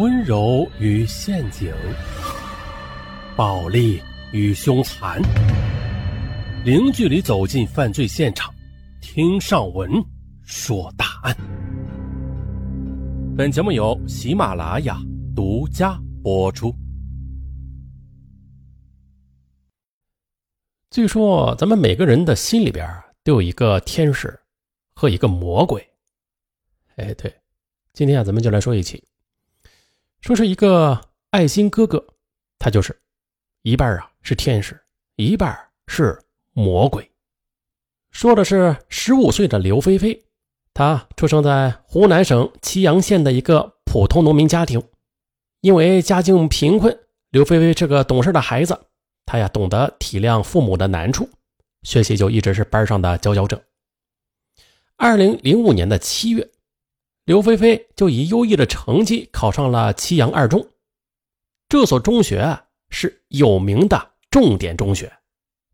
温柔与陷阱，暴力与凶残，零距离走进犯罪现场，听上文说大案。本节目由喜马拉雅独家播出。据说咱们每个人的心里边都有一个天使和一个魔鬼。哎，对，今天啊，咱们就来说一起，说是一个爱心哥哥，他就是一半啊是天使，一半是魔鬼。说的是十五岁的刘菲菲，她出生在湖南省祁阳县的一个普通农民家庭，因为家境贫困，刘菲菲是个懂事的孩子，她呀懂得体谅父母的难处，学习就一直是班上的佼佼者。二零零五年的七月。刘菲菲就以优异的成绩考上了祁阳二中，这所中学是有名的重点中学，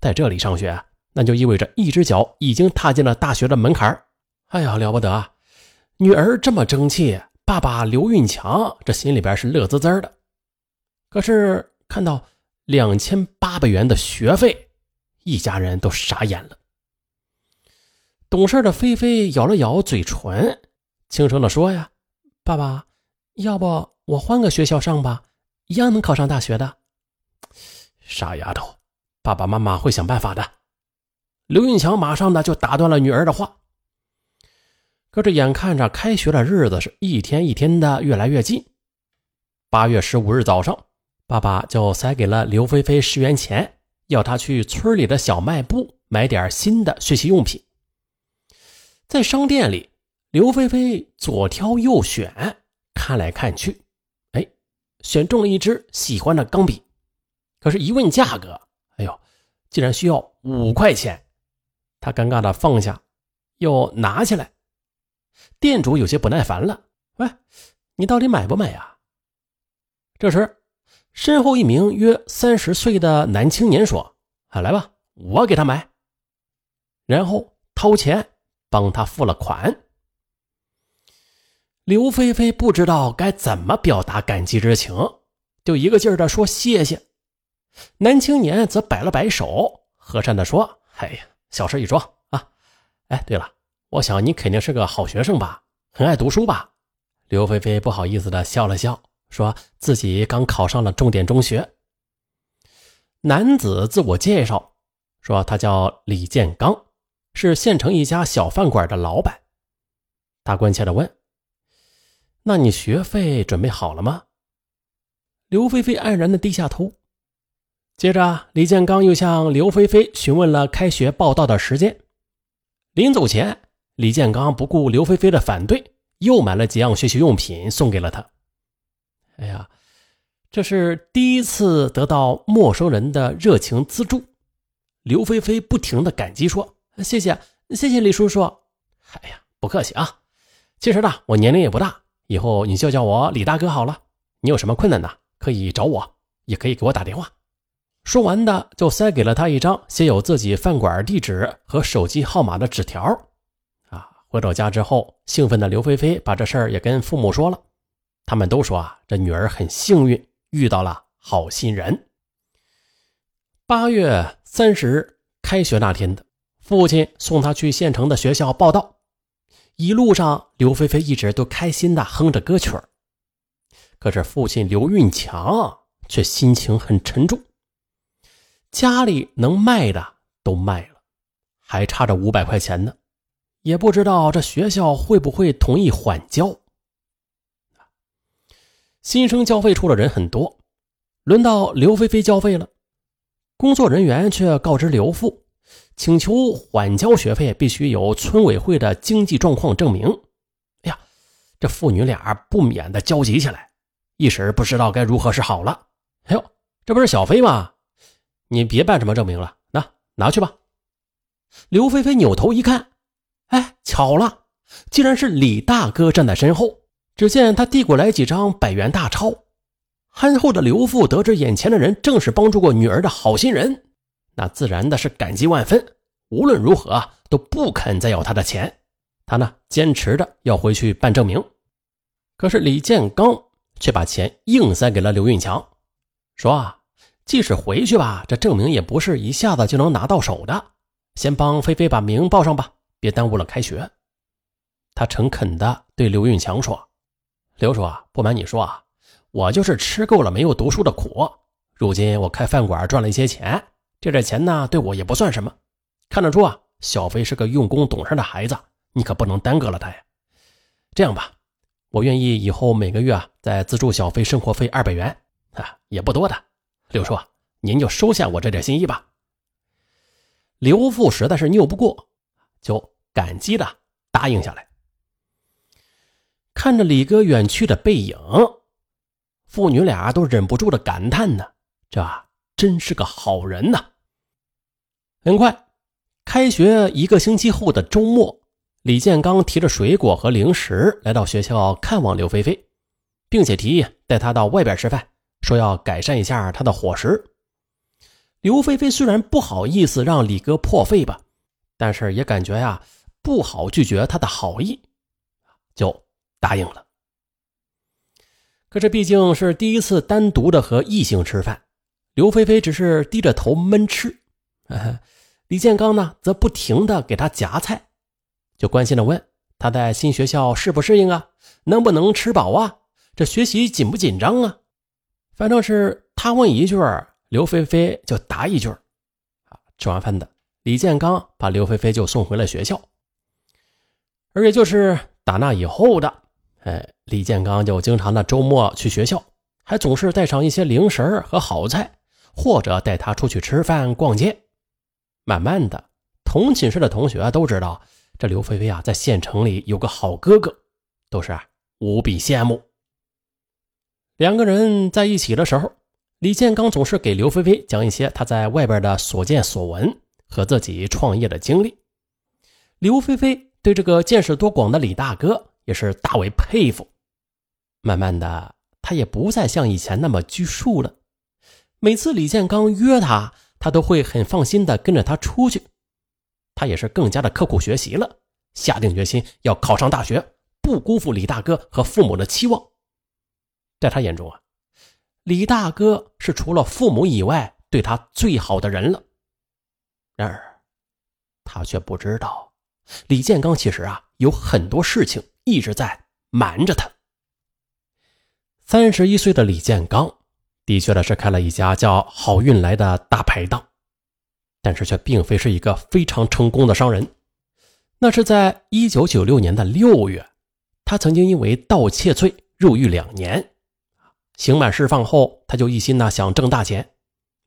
在这里上学，那就意味着一只脚已经踏进了大学的门槛哎呀，了不得啊！女儿这么争气，爸爸刘运强这心里边是乐滋滋的。可是看到两千八百元的学费，一家人都傻眼了。懂事的菲菲咬了咬嘴唇。轻声的说：“呀，爸爸，要不我换个学校上吧，一样能考上大学的。”傻丫头，爸爸妈妈会想办法的。刘运强马上的就打断了女儿的话。可这眼看着开学的日子是一天一天的越来越近，八月十五日早上，爸爸就塞给了刘菲菲十元钱，要她去村里的小卖部买点新的学习用品。在商店里。刘菲菲左挑右选，看来看去，哎，选中了一支喜欢的钢笔。可是，一问价格，哎呦，竟然需要五块钱。他尴尬的放下，又拿起来。店主有些不耐烦了：“喂，你到底买不买呀？”这时，身后一名约三十岁的男青年说：“啊，来吧，我给他买。”然后掏钱帮他付了款。刘菲菲不知道该怎么表达感激之情，就一个劲儿的说谢谢。男青年则摆了摆手，和善的说：“哎呀，小事一桩啊。哎，对了，我想你肯定是个好学生吧，很爱读书吧？”刘菲菲不好意思的笑了笑，说自己刚考上了重点中学。男子自我介绍说，他叫李建刚，是县城一家小饭馆的老板。他关切的问。那你学费准备好了吗？刘菲菲黯然的低下头。接着，李建刚又向刘菲菲询问了开学报到的时间。临走前，李建刚不顾刘菲菲的反对，又买了几样学习用品送给了她。哎呀，这是第一次得到陌生人的热情资助。刘菲菲不停的感激说：“谢谢，谢谢李叔叔。”哎呀，不客气啊。其实呢，我年龄也不大。以后你就叫我李大哥好了。你有什么困难呢？可以找我，也可以给我打电话。说完的就塞给了他一张写有自己饭馆地址和手机号码的纸条。啊，回到家之后，兴奋的刘菲菲把这事儿也跟父母说了。他们都说啊，这女儿很幸运，遇到了好心人。八月三十日开学那天的，父亲送他去县城的学校报到。一路上，刘菲菲一直都开心的哼着歌曲可是父亲刘运强却心情很沉重。家里能卖的都卖了，还差着五百块钱呢，也不知道这学校会不会同意缓交。新生交费处的人很多，轮到刘菲菲交费了，工作人员却告知刘父。请求缓交学费，必须有村委会的经济状况证明。哎呀，这父女俩不免的焦急起来，一时不知道该如何是好了。哎呦，这不是小飞吗？你别办什么证明了，那拿去吧。刘菲菲扭头一看，哎，巧了，竟然是李大哥站在身后。只见他递过来几张百元大钞，憨厚的刘父得知眼前的人正是帮助过女儿的好心人。那自然的是感激万分，无论如何都不肯再要他的钱。他呢，坚持着要回去办证明。可是李建刚却把钱硬塞给了刘运强，说啊，即使回去吧，这证明也不是一下子就能拿到手的，先帮菲菲把名报上吧，别耽误了开学。他诚恳地对刘运强说：“刘叔啊，不瞒你说啊，我就是吃够了没有读书的苦，如今我开饭馆赚了一些钱，这点钱呢，对我也不算什么。看得出啊，小飞是个用功懂事的孩子，你可不能耽搁了他呀。这样吧。”我愿意以后每个月啊再资助小飞生活费二百元啊，也不多的。刘叔，您就收下我这点心意吧。刘父实在是拗不过，就感激的答应下来。看着李哥远去的背影，父女俩都忍不住的感叹呢：这真是个好人呐。很快，开学一个星期后的周末。李建刚提着水果和零食来到学校看望刘菲菲，并且提议带她到外边吃饭，说要改善一下她的伙食。刘菲菲虽然不好意思让李哥破费吧，但是也感觉呀不好拒绝他的好意，就答应了。可这毕竟是第一次单独的和异性吃饭，刘菲菲只是低着头闷吃，李建刚呢则不停的给她夹菜。就关心的问她在新学校适不适应啊？能不能吃饱啊？这学习紧不紧张啊？反正是他问一句，刘菲菲就答一句。啊，吃完饭的李建刚把刘菲菲就送回了学校。而也就是打那以后的，哎，李建刚就经常的周末去学校，还总是带上一些零食和好菜，或者带他出去吃饭逛街。慢慢的，同寝室的同学都知道。这刘菲菲啊，在县城里有个好哥哥，都是无比羡慕。两个人在一起的时候，李建刚总是给刘菲菲讲一些他在外边的所见所闻和自己创业的经历。刘菲菲对这个见识多广的李大哥也是大为佩服。慢慢的，他也不再像以前那么拘束了。每次李建刚约他，他都会很放心的跟着他出去。他也是更加的刻苦学习了，下定决心要考上大学，不辜负李大哥和父母的期望。在他眼中啊，李大哥是除了父母以外对他最好的人了。然而，他却不知道，李建刚其实啊有很多事情一直在瞒着他。三十一岁的李建刚，的确的是开了一家叫“好运来”的大排档。但是却并非是一个非常成功的商人。那是在一九九六年的六月，他曾经因为盗窃罪入狱两年，刑满释放后，他就一心呢想挣大钱，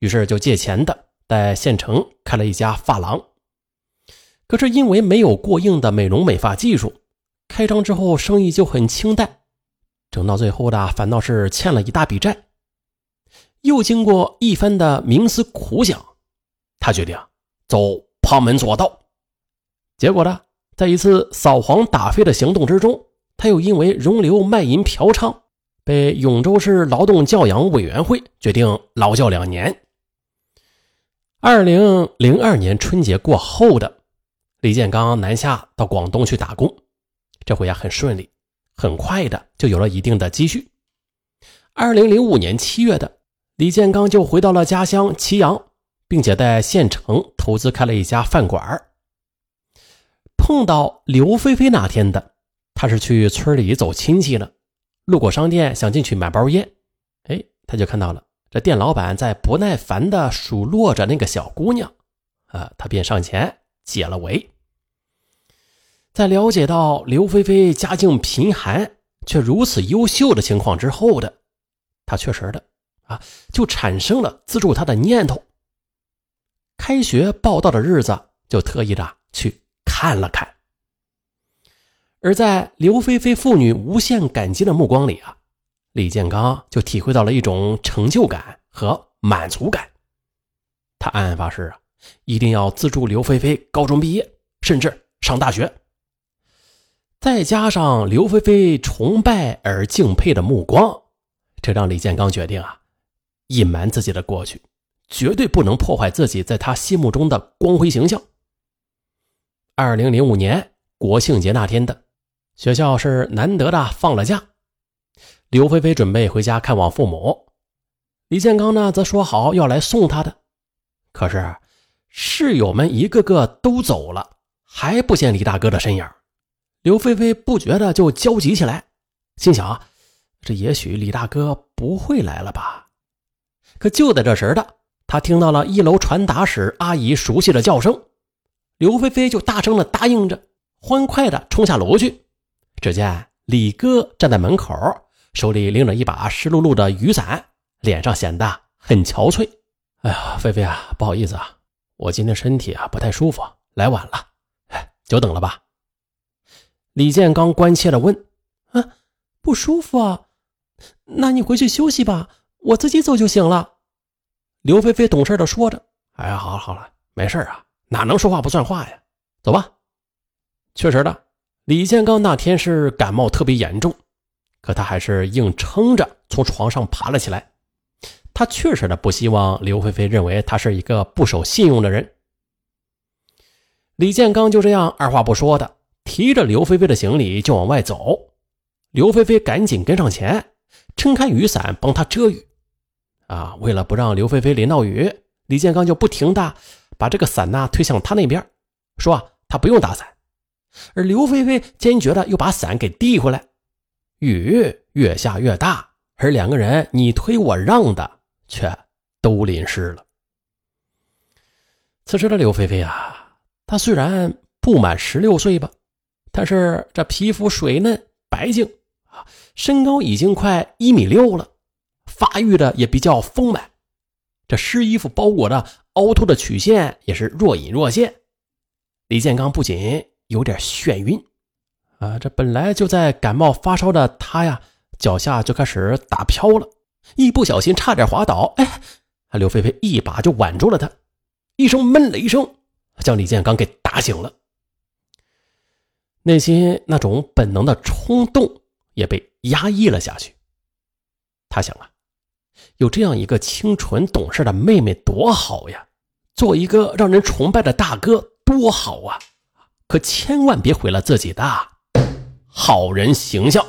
于是就借钱的在县城开了一家发廊。可是因为没有过硬的美容美发技术，开张之后生意就很清淡，整到最后的反倒是欠了一大笔债。又经过一番的冥思苦想。他决定走旁门左道，结果呢，在一次扫黄打非的行动之中，他又因为容留卖淫嫖娼，被永州市劳动教养委员会决定劳教两年。二零零二年春节过后的李建刚南下到广东去打工，这回呀很顺利，很快的就有了一定的积蓄。二零零五年七月的李建刚就回到了家乡祁阳。并且在县城投资开了一家饭馆碰到刘菲菲那天的，他是去村里走亲戚了，路过商店想进去买包烟，哎，他就看到了这店老板在不耐烦的数落着那个小姑娘，啊，他便上前解了围。在了解到刘菲菲家境贫寒却如此优秀的情况之后的，他确实的啊，就产生了资助她的念头。开学报到的日子，就特意的去看了看。而在刘菲菲父女无限感激的目光里啊，李建刚就体会到了一种成就感和满足感。他暗暗发誓啊，一定要资助刘菲菲高中毕业，甚至上大学。再加上刘菲菲崇拜而敬佩的目光，这让李建刚决定啊，隐瞒自己的过去。绝对不能破坏自己在他心目中的光辉形象。二零零五年国庆节那天的学校是难得的放了假，刘菲菲准备回家看望父母，李建刚呢则说好要来送她的。可是室友们一个个都走了，还不见李大哥的身影。刘菲菲不觉得就焦急起来，心想啊：这也许李大哥不会来了吧？可就在这时的，他听到了一楼传达室阿姨熟悉的叫声，刘菲菲就大声的答应着，欢快的冲下楼去。只见李哥站在门口。手里拎着一把湿漉漉的雨伞，脸上显得很憔悴。哎呀，菲菲啊，不好意思啊，我今天身体啊不太舒服，来晚了，哎，久等了吧？李建刚关切的问：“啊，不舒服啊？那你回去休息吧，我自己走就行了。”刘菲菲懂事的说着：“哎呀，好了好了，没事啊，哪能说话不算话呀？走吧。”确实的，李建刚那天是感冒特别严重。可他还是硬撑着从床上爬了起来。他确实的不希望刘菲菲认为他是一个不守信用的人。李建刚就这样二话不说的提着刘菲菲的行李就往外走。刘菲菲赶紧跟上前，撑开雨伞帮他遮雨。啊，为了不让刘菲菲淋到雨，李建刚就不停的把这个伞呐推向他那边，说啊他不用打伞。而刘菲菲坚决的又把伞给递回来。雨越下越大，而两个人你推我让的却都淋湿了。此时的刘菲菲啊，她虽然不满十六岁吧，但是这皮肤水嫩白净啊，身高已经快一米六了，发育的也比较丰满。这湿衣服包裹的凹凸的曲线也是若隐若现。李建刚不仅有点眩晕。啊，这本来就在感冒发烧的他呀，脚下就开始打飘了，一不小心差点滑倒。哎，刘菲菲一把就挽住了他，一声闷了一声，将李建刚给打醒了。内心那种本能的冲动也被压抑了下去。他想啊，有这样一个清纯懂事的妹妹多好呀，做一个让人崇拜的大哥多好啊，可千万别毁了自己的。好人形象。